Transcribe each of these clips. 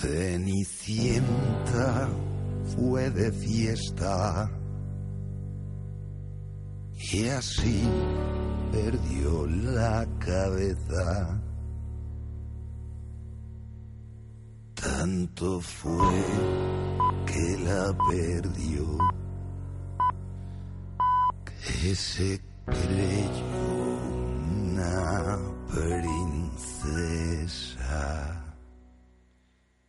Cenicienta fue de fiesta y así perdió la cabeza. Tanto fue que la perdió que se creyó una princesa.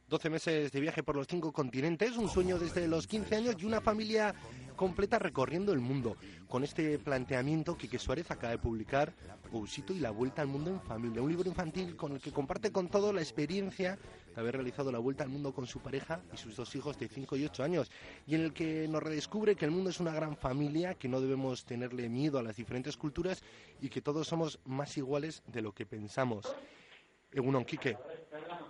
12 meses de viaje por los cinco continentes, un sueño desde los 15 años y una familia completa recorriendo el mundo. Con este planteamiento, Quique Suárez acaba de publicar Bousito y la vuelta al mundo en familia, un libro infantil con el que comparte con todo la experiencia de haber realizado la vuelta al mundo con su pareja y sus dos hijos de 5 y 8 años, y en el que nos redescubre que el mundo es una gran familia, que no debemos tenerle miedo a las diferentes culturas y que todos somos más iguales de lo que pensamos. Egunon, Quique.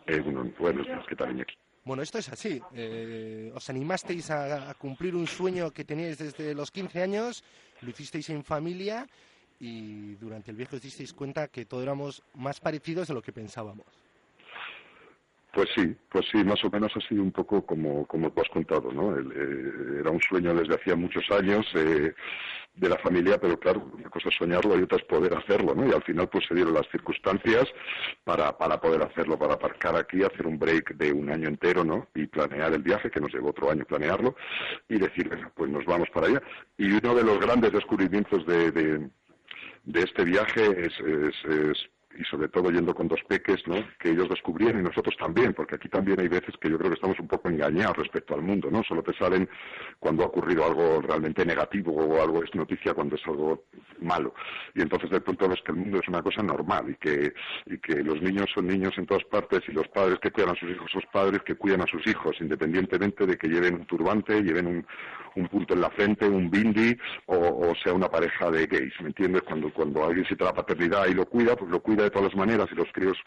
Egunon, buenos días, ¿qué tal, Iñaki? Bueno, esto es así. Eh, os animasteis a, a, cumplir un sueño que teníais desde los 15 años, lo hicisteis en familia y durante el viaje os disteis cuenta que todos éramos más parecidos de lo que pensábamos. Pues sí, pues sí, más o menos ha sido un poco como, como tú has contado, ¿no? El, eh, era un sueño desde hacía muchos años eh, de la familia, pero claro, una cosa es soñarlo y otra es poder hacerlo, ¿no? Y al final pues se dieron las circunstancias para, para poder hacerlo, para aparcar aquí, hacer un break de un año entero, ¿no? Y planear el viaje, que nos llevó otro año planearlo, y decir, bueno, pues nos vamos para allá. Y uno de los grandes descubrimientos de, de, este viaje es, es, es y sobre todo yendo con dos peques, ¿no? Que ellos descubrieron y nosotros también, porque aquí también hay veces que yo creo que estamos un poco engañados respecto al mundo, ¿no? Solo te salen cuando ha ocurrido algo realmente negativo o algo es noticia cuando es algo malo. Y entonces de pronto ves que el mundo es una cosa normal y que, y que los niños son niños en todas partes y los padres que cuidan a sus hijos son padres que cuidan a sus hijos, independientemente de que lleven un turbante, lleven un, un punto en la frente, un bindi o, sea una pareja de gays, ¿me entiendes? Cuando, cuando alguien siente la paternidad y lo cuida, pues lo cuida de todas las maneras y los críos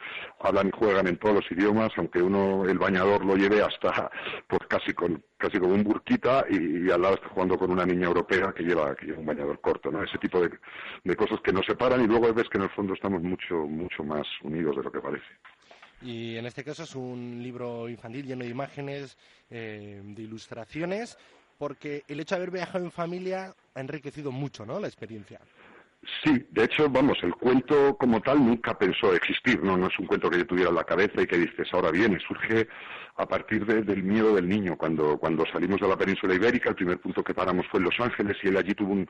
hablan y juegan en todos los idiomas, aunque uno el bañador lo lleve hasta pues casi con casi como un burquita y, al lado está jugando con una niña europea que lleva, que lleva un bañador corto, ¿no? Ese tipo de, de cosas que nos separan y luego ves que en el fondo estamos mucho mucho más unidos de lo que parece. Y en este caso es un libro infantil lleno de imágenes, eh, de ilustraciones, porque el hecho de haber viajado en familia ha enriquecido mucho, ¿no? La experiencia. Sí, de hecho, vamos, el cuento como tal nunca pensó existir, no, no es un cuento que yo tuviera en la cabeza y que dices, ahora viene, surge a partir de, del miedo del niño. Cuando, cuando salimos de la península ibérica, el primer punto que paramos fue en Los Ángeles y él allí tuvo un,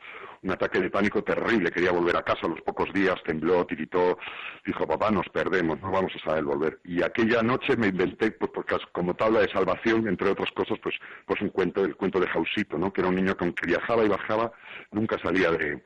ataque de pánico terrible, quería volver a casa a los pocos días, tembló, tiritó, dijo, papá, nos perdemos, no vamos a saber volver. Y aquella noche me inventé, pues, porque como tabla de salvación, entre otras cosas, pues, pues un cuento, el cuento de Jausito, ¿no? que era un niño que aunque viajaba y bajaba, nunca salía de,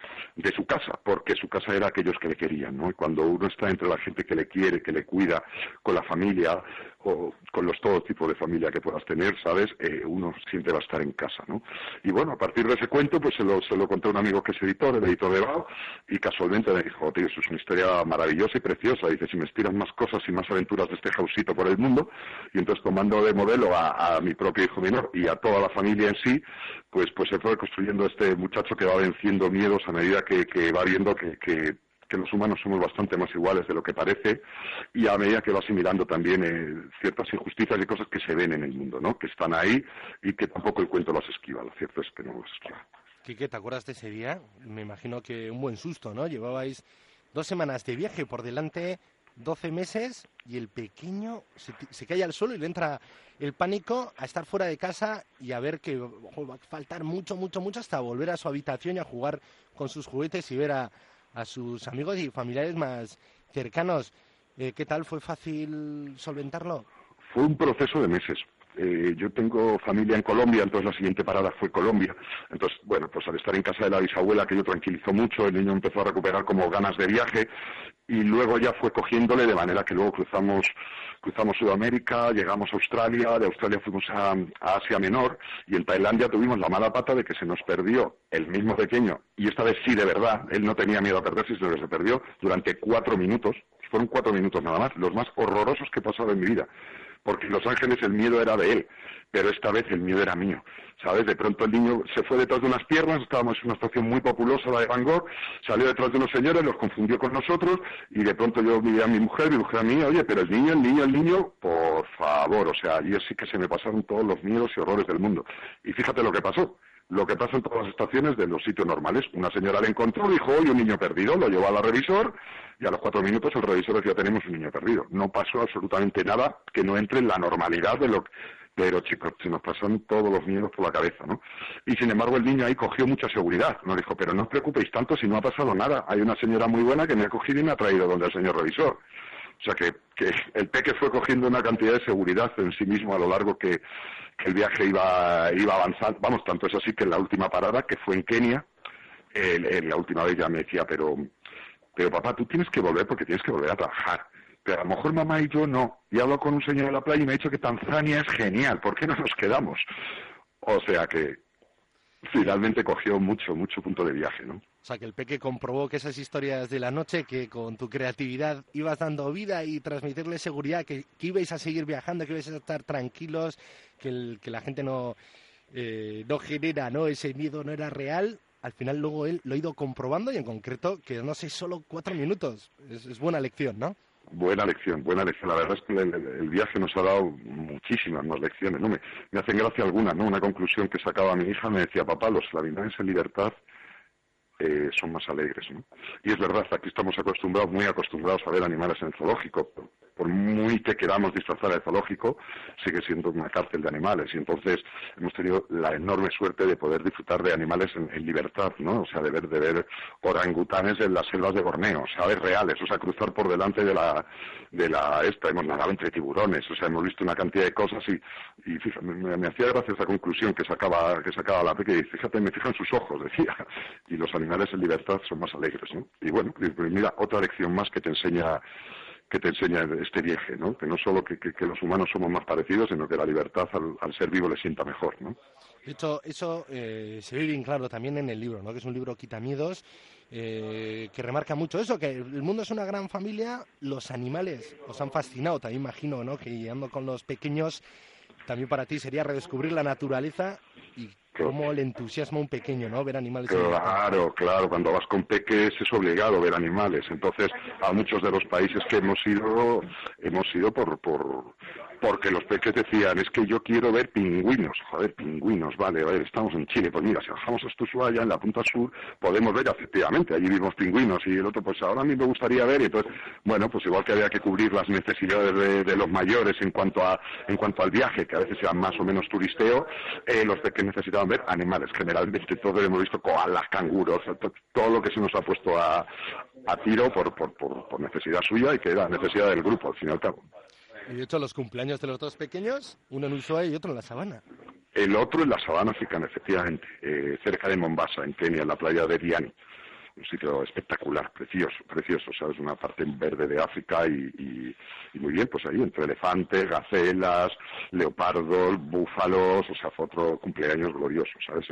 su casa, porque su casa era aquellos que le querían. Y cuando uno está entre la gente que le quiere, que le cuida, con la familia, o con los todo tipo de familia que puedas tener, ¿sabes? Eh, uno siempre va a estar en casa, ¿no? Y bueno, a partir de ese cuento, pues se lo, se lo conté a un amigo que es editor, el editor de Bao, y casualmente me dijo, tío, eso es una historia maravillosa y preciosa. Dice, si me estiran más cosas y más aventuras de este jausito por el mundo, y entonces tomando de modelo a, a mi propio hijo menor y a toda la familia en sí, pues, pues se fue construyendo este muchacho que va venciendo miedos a medida que, que va viendo que, que que los humanos somos bastante más iguales de lo que parece y a medida que va asimilando también eh, ciertas injusticias y cosas que se ven en el mundo, ¿no? Que están ahí y que tampoco el cuento las esquiva. Lo cierto es que no las esquiva. Quique, ¿te acuerdas de ese día? Me imagino que un buen susto, ¿no? Llevabais dos semanas de viaje por delante, 12 meses y el pequeño se, se, cae al suelo y le entra el pánico a estar fuera de casa y a ver que ojo, va a faltar mucho, mucho, mucho hasta volver a su habitación y a jugar con sus juguetes y ver a, a sus amigos y familiares más cercanos. Eh, ¿Qué tal? ¿Fue fácil solventarlo? Fue un proceso de meses. Eh, yo tengo familia en Colombia, entonces la siguiente parada fue Colombia. Entonces, bueno, pues al estar en casa de la bisabuela, que yo tranquilizó mucho, el niño empezó a recuperar como ganas de viaje y luego ya fue cogiéndole de manera que luego cruzamos cruzamos Sudamérica, llegamos a Australia, de Australia fuimos a, a, Asia Menor y en Tailandia tuvimos la mala pata de que se nos perdió el mismo pequeño, y esta vez sí de verdad, él no tenía miedo a perderse, sino que se perdió durante cuatro minutos, fueron cuatro minutos nada más, los más horrorosos que he pasado en mi vida porque en Los Ángeles el miedo era de él, pero esta vez el miedo era mío. ¿Sabes? De pronto el niño se fue detrás de unas piernas, estábamos en una estación muy populosa, la de Van Gogh, salió detrás de unos señores, los confundió con nosotros, y de pronto yo miré a mi mujer, mi mujer a mí, oye, pero el niño, el niño, el niño, por favor, o sea, allí sí que se me pasaron todos los miedos y horrores del mundo. Y fíjate lo que pasó lo que pasa en todas las estaciones de los sitios normales. Una señora le encontró, dijo, oye, un niño perdido, lo llevó a la revisor y a los cuatro minutos el revisor decía, tenemos un niño perdido. No pasó absolutamente nada que no entre en la normalidad de lo. Pero chicos, se nos pasaron todos los miedos por la cabeza, ¿no? Y sin embargo el niño ahí cogió mucha seguridad. Nos dijo, pero no os preocupéis tanto si no ha pasado nada. Hay una señora muy buena que me ha cogido y me ha traído donde el señor revisor. O sea que, que el peque fue cogiendo una cantidad de seguridad en sí mismo a lo largo que, el viaje iba, iba avanzando. Vamos, tanto es así que en la última parada, que fue en Kenia, en la última vez ya me decía, pero pero papá, tú tienes que volver porque tienes que volver a trabajar. Pero a lo mejor mamá y yo no. Y hablo con un señor en la playa y me ha dicho que Tanzania es genial, ¿por qué no nos quedamos? O sea que finalmente cogió mucho, mucho punto de viaje, ¿no? O sea, que el peque comprobó que esas historias de la noche, que con tu creatividad ibas dando vida y transmitirle seguridad, que, ibais a seguir viajando, que ibais a estar tranquilos, que, que la gente no, eh, no genera, ¿no? Ese miedo no era real, al final luego él lo ha ido comprobando y en concreto que no sé, solo cuatro minutos. Es, buena lección, ¿no? Buena lección, buena lección. La verdad es que el, viaje nos ha dado muchísimas más lecciones. ¿no? Me, hacen gracia algunas, ¿no? Una conclusión que sacaba mi hija me decía, papá, los animales en libertad eh, son más alegres. ¿no? Y es verdad, aquí estamos acostumbrados, muy acostumbrados a ver animales en el zoológico, por muy que queramos disfrazar el zoológico, sigue siendo una cárcel de animales. Y entonces hemos tenido la enorme suerte de poder disfrutar de animales en, libertad, ¿no? O sea, de ver, de ver orangutanes en las selvas de Borneo, ¿sabes? Reales, o sea, cruzar por delante de la, de la esta, hemos nadado entre tiburones, o sea, hemos visto una cantidad de cosas y, y fíjate, me, hacía gracia esa conclusión que sacaba, que sacaba la pequeña y fíjate, me fijan sus ojos, decía, y los animales en libertad son más alegres, ¿no? Y bueno, mira, otra lección más que te enseña que te enseña este viaje, ¿no? Que no solo que, los humanos somos más parecidos, sino que la libertad al, ser vivo le sienta mejor, ¿no? Hecho, eso eh, se ve bien claro también en el libro, ¿no? Que es un libro quitamiedos, eh, que remarca mucho eso, que el mundo es una gran familia, los animales os han fascinado, también imagino, ¿no? Que llegando con los pequeños, también para ti sería redescubrir la naturaleza y cómo le entusiasma a un pequeño, ¿no? Ver animales. Claro, claro. Cuando vas con peques es obligado ver animales. Entonces, a muchos de los países que hemos ido, hemos ido por, por, porque los peques decían, es que yo quiero ver pingüinos, joder, pingüinos, vale, a ver, estamos en Chile, pues mira, si bajamos a Ushuaia, en la punta sur, podemos ver, efectivamente, allí vimos pingüinos, y el otro, pues ahora a mí me gustaría ver, y entonces, bueno, pues igual que había que cubrir las necesidades de, los mayores en cuanto a en cuanto al viaje, que a veces sea más o menos turisteo, eh, los peques necesitaban ver animales, generalmente todos hemos visto koalas, canguros, todo lo que se nos ha puesto a, a tiro por, por, por, por necesidad suya y que era necesidad del grupo, al fin y al cabo. Y de hecho, los cumpleaños de los dos pequeños, uno en Ushuaia y otro en la sabana. El otro en la sabana africana, efectivamente, eh, cerca de Mombasa, en Kenia, en la playa de Diani. Un sitio espectacular, precioso, precioso, ¿sabes? Una parte verde de África y, muy bien, pues ahí entre elefantes, gacelas, leopardos, búfalos, o sea, fue otro cumpleaños glorioso, ¿sabes?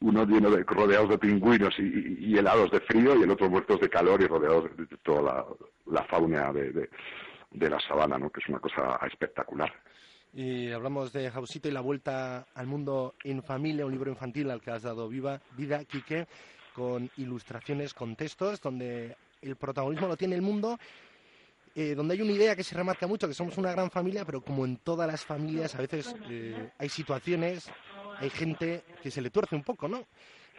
Uno lleno de, rodeados de pingüinos y, helados de frío y el otro muertos de calor y rodeados de, toda la, fauna de de la sabana, ¿no? que es una cosa espectacular. Y hablamos de Jausito y la vuelta al mundo en familia, un libro infantil al que has dado viva, vida, Quique, con ilustraciones, con textos, donde el protagonismo lo tiene el mundo, eh, donde hay una idea que se remarca mucho, que somos una gran familia, pero como en todas las familias, a veces eh, hay situaciones, hay gente que se le tuerce un poco, ¿no?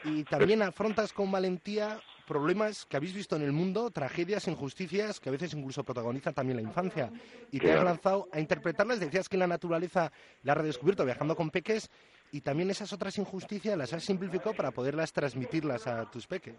Y también afrontas con valentía problemas que habéis visto en el mundo, tragedias, injusticias que a veces incluso protagonizan también la infancia. Y te has lanzado a interpretarlas. Decías que la naturaleza la has redescubierto viajando con peques y también esas otras injusticias las has simplificado para poderlas transmitirlas a tus peques.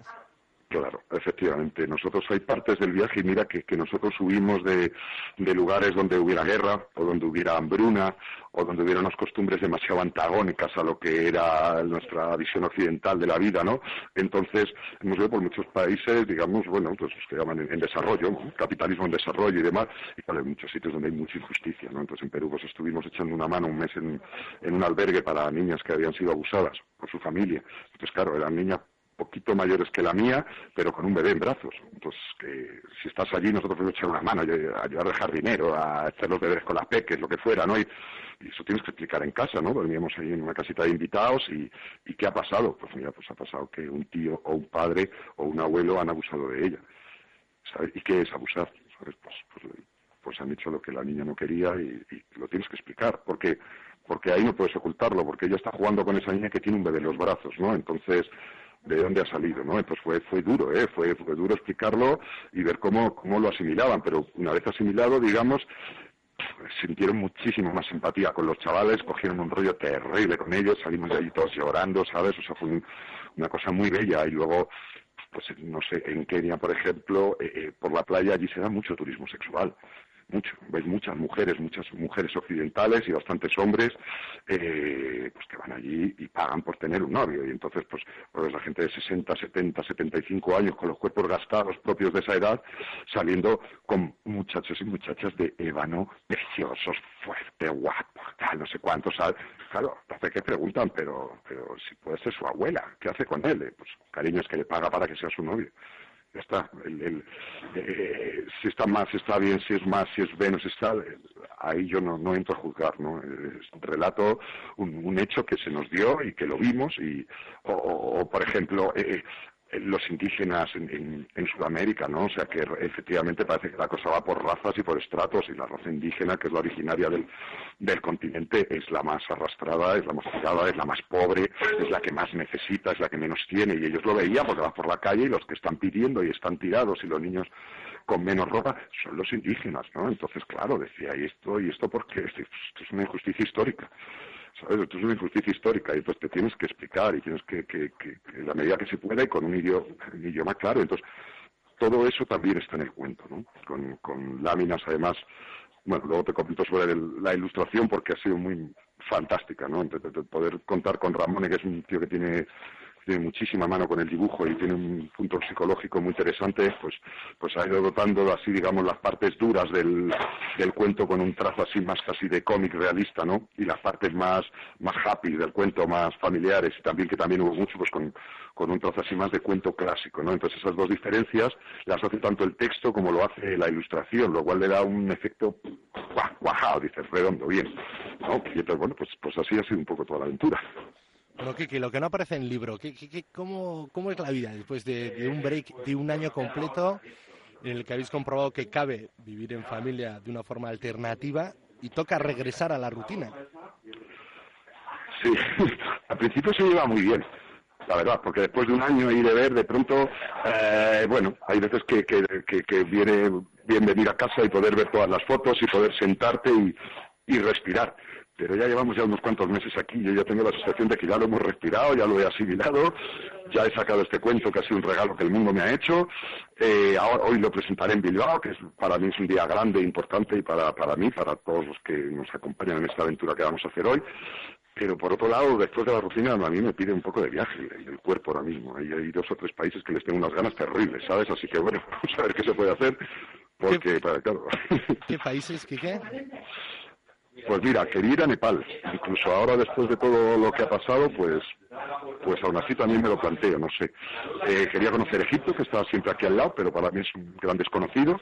Claro, efectivamente. Nosotros hay partes del viaje, y mira que, que nosotros subimos de, de, lugares donde hubiera guerra, o donde hubiera hambruna, o donde hubiera unas costumbres demasiado antagónicas a lo que era nuestra visión occidental de la vida, ¿no? Entonces, hemos ido por muchos países, digamos, bueno, pues que llaman en, desarrollo, capitalismo en desarrollo y demás, y claro, hay muchos sitios donde hay mucha injusticia, ¿no? Entonces, en Perú pues estuvimos echando una mano un mes en, en un albergue para niñas que habían sido abusadas por su familia. Entonces, claro, eran niñas poquito mayores que la mía, pero con un bebé en brazos. Entonces, que si estás allí, nosotros podemos echar una mano, ayudar de jardinero, a echar los bebés con las peques, lo que fuera, ¿no? Y, eso tienes que explicar en casa, ¿no? Dormíamos ahí en una casita de invitados y, y ¿qué ha pasado? Pues mira, pues ha pasado que un tío o un padre o un abuelo han abusado de ella. ¿Sabes? ¿Y qué es abusar? ¿Sabes? Pues, pues, pues han hecho lo que la niña no quería y, lo tienes que explicar, porque porque ahí no puedes ocultarlo, porque ella está jugando con esa niña que tiene un bebé en los brazos, ¿no? Entonces, de dónde ha salido, ¿no? Entonces fue, fue duro, ¿eh? Fue, fue duro explicarlo y ver cómo, cómo lo asimilaban, pero una vez asimilado, digamos, sintieron muchísimo más simpatía con los chavales, cogieron un rollo terrible con ellos, salimos de allí todos llorando, ¿sabes? O sea, fue una cosa muy bella y luego, pues no sé, en Kenia, por ejemplo, eh, eh, por la playa allí se da mucho turismo sexual mucho, ves muchas mujeres, muchas mujeres occidentales y bastantes hombres eh, pues que van allí y pagan por tener un novio. Y entonces pues, pues la gente de 60, 70, 75 años con los cuerpos gastados propios de esa edad saliendo con muchachos y muchachas de ébano preciosos, fuerte, guapos, tal, no sé cuántos, claro, hace que preguntan, pero, pero si puede ser su abuela, ¿qué hace con él? Pues cariño es que le paga para que sea su novio está. El, eh, si está más, si está bien, si es más, si es menos, está, ahí yo no, no entro a juzgar, ¿no? Es relato, un, un, hecho que se nos dio y que lo vimos y, o, o por ejemplo, eh, los indígenas en, Sudamérica, ¿no? O sea que efectivamente parece que la cosa va por razas y por estratos y la raza indígena, que es la originaria del, del continente, es la más arrastrada, es la más jugada, es la más pobre, es la que más necesita, es la que menos tiene y ellos lo veían porque van por la calle y los que están pidiendo y están tirados y los niños con menos ropa son los indígenas, ¿no? Entonces, claro, decía, y esto, y esto porque esto es una injusticia histórica. ¿Sabes? Esto es una injusticia histórica y entonces te tienes que explicar y tienes que, que, en la medida que se pueda y con un idioma, idioma claro. Entonces, todo eso también está en el cuento, ¿no? Con, con láminas, además, bueno, luego te comento sobre la ilustración porque ha sido muy fantástica, ¿no? poder contar con Ramón, que es un tío que tiene tiene muchísima mano con el dibujo y tiene un punto psicológico muy interesante, pues, pues ha ido dotando así, digamos, las partes duras del, del cuento con un trazo así más casi de cómic realista, ¿no? Y las partes más, más happy del cuento, más familiares, y también que también hubo mucho, pues con, con un trazo así más de cuento clásico, ¿no? Entonces esas dos diferencias las hace tanto el texto como lo hace la ilustración, lo cual le da un efecto guajado, dices, redondo, bien, ¿no? Y entonces, bueno, pues, pues así ha sido un poco toda la aventura. Bueno, Kiki, lo que no aparece en el libro, ¿qué, qué, cómo, ¿cómo, es la vida después de, un break de un año completo en el que habéis comprobado que cabe vivir en familia de una forma alternativa y toca regresar a la rutina? Sí, al principio se lleva muy bien, la verdad, porque después de un año y de ver, de pronto, eh, bueno, hay veces que, que, que, viene bien venir a casa y poder ver todas las fotos y poder sentarte y, y respirar pero ya llevamos ya unos cuantos meses aquí, yo ya tengo la sensación de que ya lo hemos respirado, ya lo he asimilado, ya he sacado este cuento que ha sido un regalo que el mundo me ha hecho, eh, ahora, hoy lo presentaré en Bilbao, que es, para mí es un día grande, importante y para, para mí, para todos los que nos acompañan en esta aventura que vamos a hacer hoy, pero por otro lado, después de la rutina, a mí me pide un poco de viaje el cuerpo ahora mismo. Hay, hay dos o tres países que les tengo unas ganas terribles, ¿sabes? Así que bueno, vamos a ver qué se puede hacer, porque, para, claro. ¿Qué países, qué? Pues mira, quería ir a Nepal. Incluso ahora, después de todo lo que ha pasado, pues, pues aún así también me lo planteo, no sé. Eh, quería conocer Egipto, que está siempre aquí al lado, pero para mí es un gran desconocido.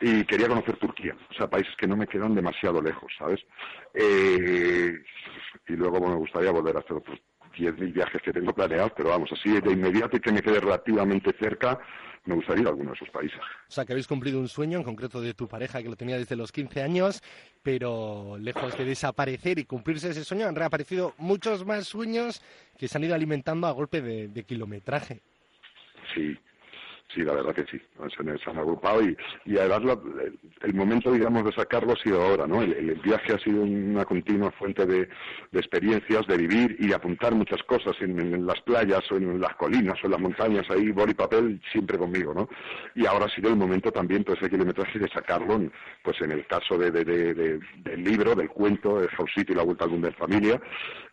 Y quería conocer Turquía, o sea, países que no me quedan demasiado lejos, ¿sabes? Eh, y luego me gustaría volver a hacer otros 10.000 viajes que tengo planeados, pero vamos, así de inmediato y que me quede relativamente cerca, me gustaría ir a alguno de esos países. O sea, que habéis cumplido un sueño, en concreto de tu pareja, que lo tenía desde los 15 años, pero lejos de desaparecer y cumplirse ese sueño, han reaparecido muchos más sueños que se han ido alimentando a golpe de, kilometraje. Sí, sí, la verdad que sí. Se, han agrupado y, y además el, momento, digamos, de sacarlo ha sido ahora, ¿no? El, viaje ha sido una continua fuente de, experiencias, de vivir y de apuntar muchas cosas en, las playas o en las colinas o en las montañas, ahí boli papel siempre conmigo, ¿no? Y ahora ha sido el momento también, pues, ese kilometraje de sacarlo, pues en el caso de, del libro, del cuento, de City y la vuelta al mundo de familia,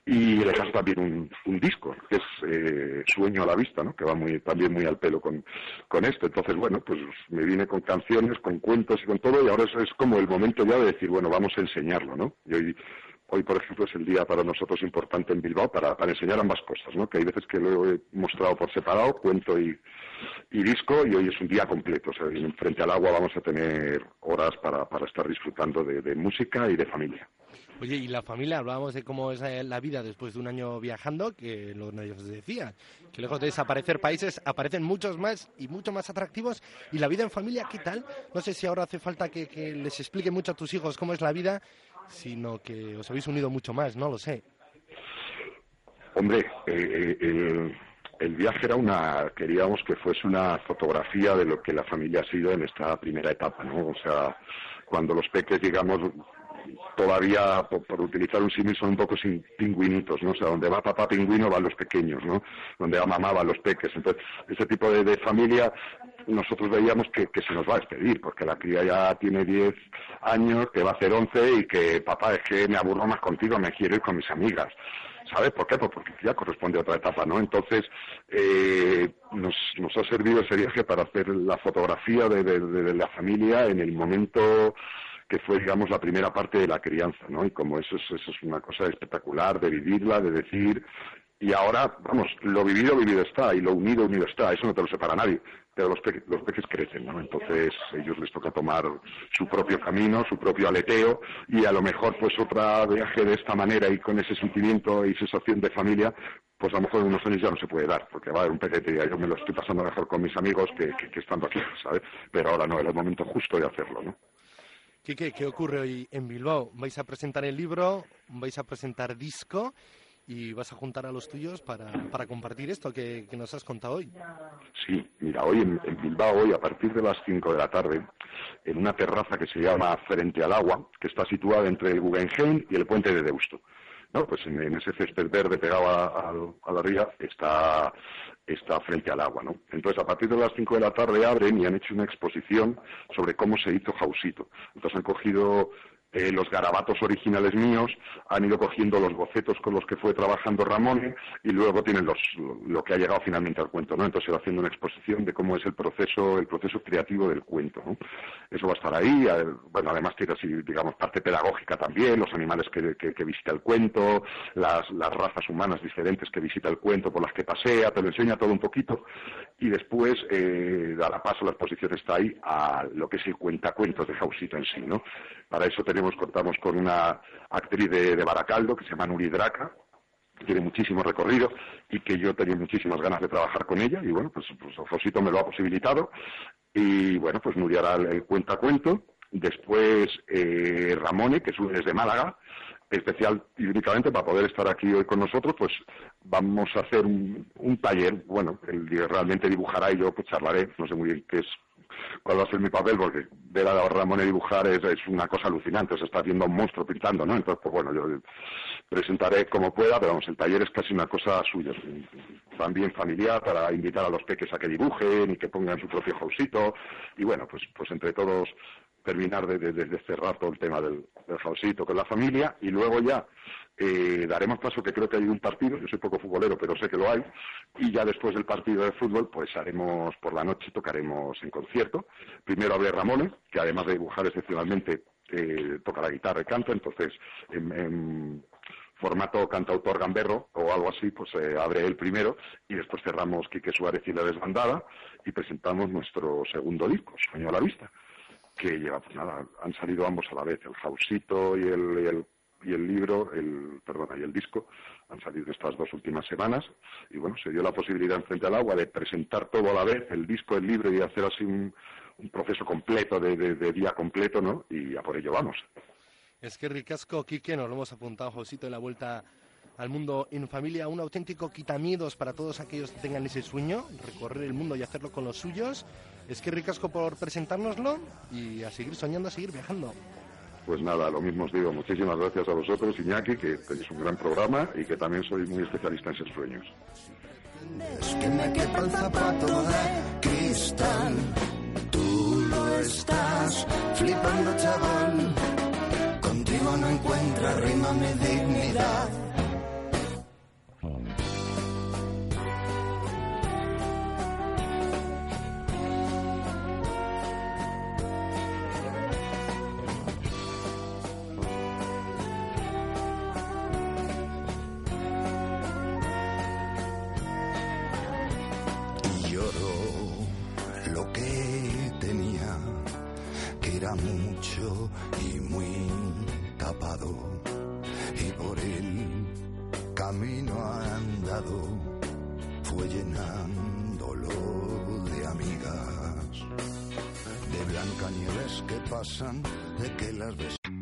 y le caso también un, un disco, que es eh, Sueño a la vista, ¿no? Que va muy, también muy al pelo con, con esto. Entonces, bueno, pues me vine con canciones, con cuentos y con todo, y ahora es, como el momento ya de decir, bueno, vamos a enseñarlo, ¿no? Y hoy, hoy, por ejemplo, es el día para nosotros importante en Bilbao para, para enseñar ambas cosas, ¿no? Que hay veces que lo he mostrado por separado, cuento y, y disco, y hoy es un día completo. O sea, frente al agua vamos a tener horas para, para estar disfrutando de música y de familia. Oye, y la familia, hablábamos de cómo es eh, la vida después de un año viajando, que lo que nos decía, que lejos de desaparecer países, aparecen muchos más y mucho más atractivos. ¿Y la vida en familia qué tal? No sé si ahora hace falta que, les explique mucho a tus hijos cómo es la vida, sino que os habéis unido mucho más, no lo sé. Hombre, eh, eh, el, viaje era una, queríamos que fuese una fotografía de lo que la familia ha sido en esta primera etapa, ¿no? O sea, cuando los peques, digamos, todavía, por, utilizar un símil, son un poco sin pingüinitos, ¿no? O sea, donde va papá pingüino van los pequeños, ¿no? Donde va mamá van los peques. Entonces, ese tipo de, familia nosotros veíamos que, se nos va a despedir, porque la cría ya tiene 10 años, que va a hacer 11 y que papá es que me aburro más contigo, me quiero ir con mis amigas. ¿Sabes por qué? Pues porque ya corresponde a otra etapa, ¿no? Entonces, eh, nos, nos ha servido ese viaje para hacer la fotografía de la familia en el momento que fue, digamos, la primera parte de la crianza, ¿no? Y como eso es, eso es una cosa espectacular de vivirla, de decir, y ahora, vamos, lo vivido, vivido está, y lo unido, unido está, eso no te lo separa nadie, pero los, los peces crecen, ¿no? Entonces, ellos les toca tomar su propio camino, su propio aleteo, y a lo mejor, pues, otra viaje de esta manera y con ese sentimiento y sensación de familia, pues a lo mejor en unos años ya no se puede dar, porque va a haber un pequete y yo me lo estoy pasando mejor con mis amigos que, que estando aquí, ¿sabes? Pero ahora no, era el momento justo de hacerlo, ¿no? ¿Qué ocurre hoy en Bilbao? ¿Vais a presentar el libro? ¿Vais a presentar disco? y vas a juntar a los tuyos para, para compartir esto que, nos has contado hoy. Sí, mira, hoy en, Bilbao, hoy a partir de las 5 de la tarde, en una terraza que se llama Frente al Agua, que está situada entre el Guggenheim y el puente de Deusto. ¿No? Pues en, ese césped verde pegado a, la ría está, está frente al agua, ¿no? Entonces, a partir de las 5 de la tarde abren y han hecho una exposición sobre cómo se hizo Jausito. Entonces han cogido eh, los garabatos originales míos, han ido cogiendo los bocetos con los que fue trabajando Ramón y luego tienen los, lo que ha llegado finalmente al cuento, ¿no? Entonces, haciendo una exposición de cómo es el proceso, el proceso creativo del cuento, ¿no? Eso va a estar ahí, bueno, además tiene así, digamos, parte pedagógica también, los animales que, que, visita el cuento, las, las, razas humanas diferentes que visita el cuento, por las que pasea, te lo enseña todo un poquito, y después eh, dará paso, la exposición está ahí, a lo que es el cuentacuentos de Jausito en sí, ¿no? Para eso tenemos, contamos con una actriz de, Baracaldo que se llama Nuri Draca, que tiene muchísimo recorrido y que yo tenía muchísimas ganas de trabajar con ella y bueno, pues, pues Josito me lo ha posibilitado y bueno, pues Nuri hará el, cuentacuento. Después eh, Ramone, que es desde Málaga, especial y únicamente para poder estar aquí hoy con nosotros, pues vamos a hacer un, un taller, bueno, él realmente dibujará y yo pues charlaré, no sé muy bien qué es cuál va a ser mi papel, porque ver a Ramón dibujar es, una cosa alucinante, se está haciendo un monstruo pintando, ¿no? Entonces, pues bueno, yo presentaré como pueda, pero vamos, el taller es casi una cosa suya, también familiar, para invitar a los peques a que dibujen y que pongan su propio jausito, y bueno, pues, pues entre todos terminar de, cerrar todo el tema del, del jausito con la familia, y luego ya eh, daremos paso que creo que hay un partido, yo soy poco futbolero, pero sé que lo hay, y ya después del partido de fútbol, pues haremos por la noche, tocaremos en concierto. Primero habrá Ramón, que además de dibujar excepcionalmente, eh, toca la guitarra y canta, entonces en, formato cantautor gamberro o algo así, pues eh, abre él primero y después cerramos Quique Suárez y la desbandada y presentamos nuestro segundo disco, Sueño a la Vista, que lleva, pues nada, han salido ambos a la vez, el Jausito y el y el libro, el, perdona, y el disco han salido estas dos últimas semanas y bueno, se dio la posibilidad en Frente al Agua de presentar todo a la vez, el disco, el libro y hacer así un, proceso completo de, día completo, ¿no? Y a por ello vamos. Es que ricasco, Quique, nos lo hemos apuntado, Josito, en la vuelta al mundo en familia, un auténtico quitamiedos para todos aquellos que tengan ese sueño, recorrer el mundo y hacerlo con los suyos. Es que ricasco por presentárnoslo y a seguir soñando, a seguir viajando. Pues nada, lo mismo os digo. Muchísimas gracias a vosotros, Iñaki, que tenéis un gran programa y que también soy muy especialista en esos sueños. Es que me quepa el zapato de cristal. Tú lo estás flipando, chaval. Contigo no encuentra rima mi dignidad. Fue llenándolo de amigas, de Blancanieves que pasan, de que las.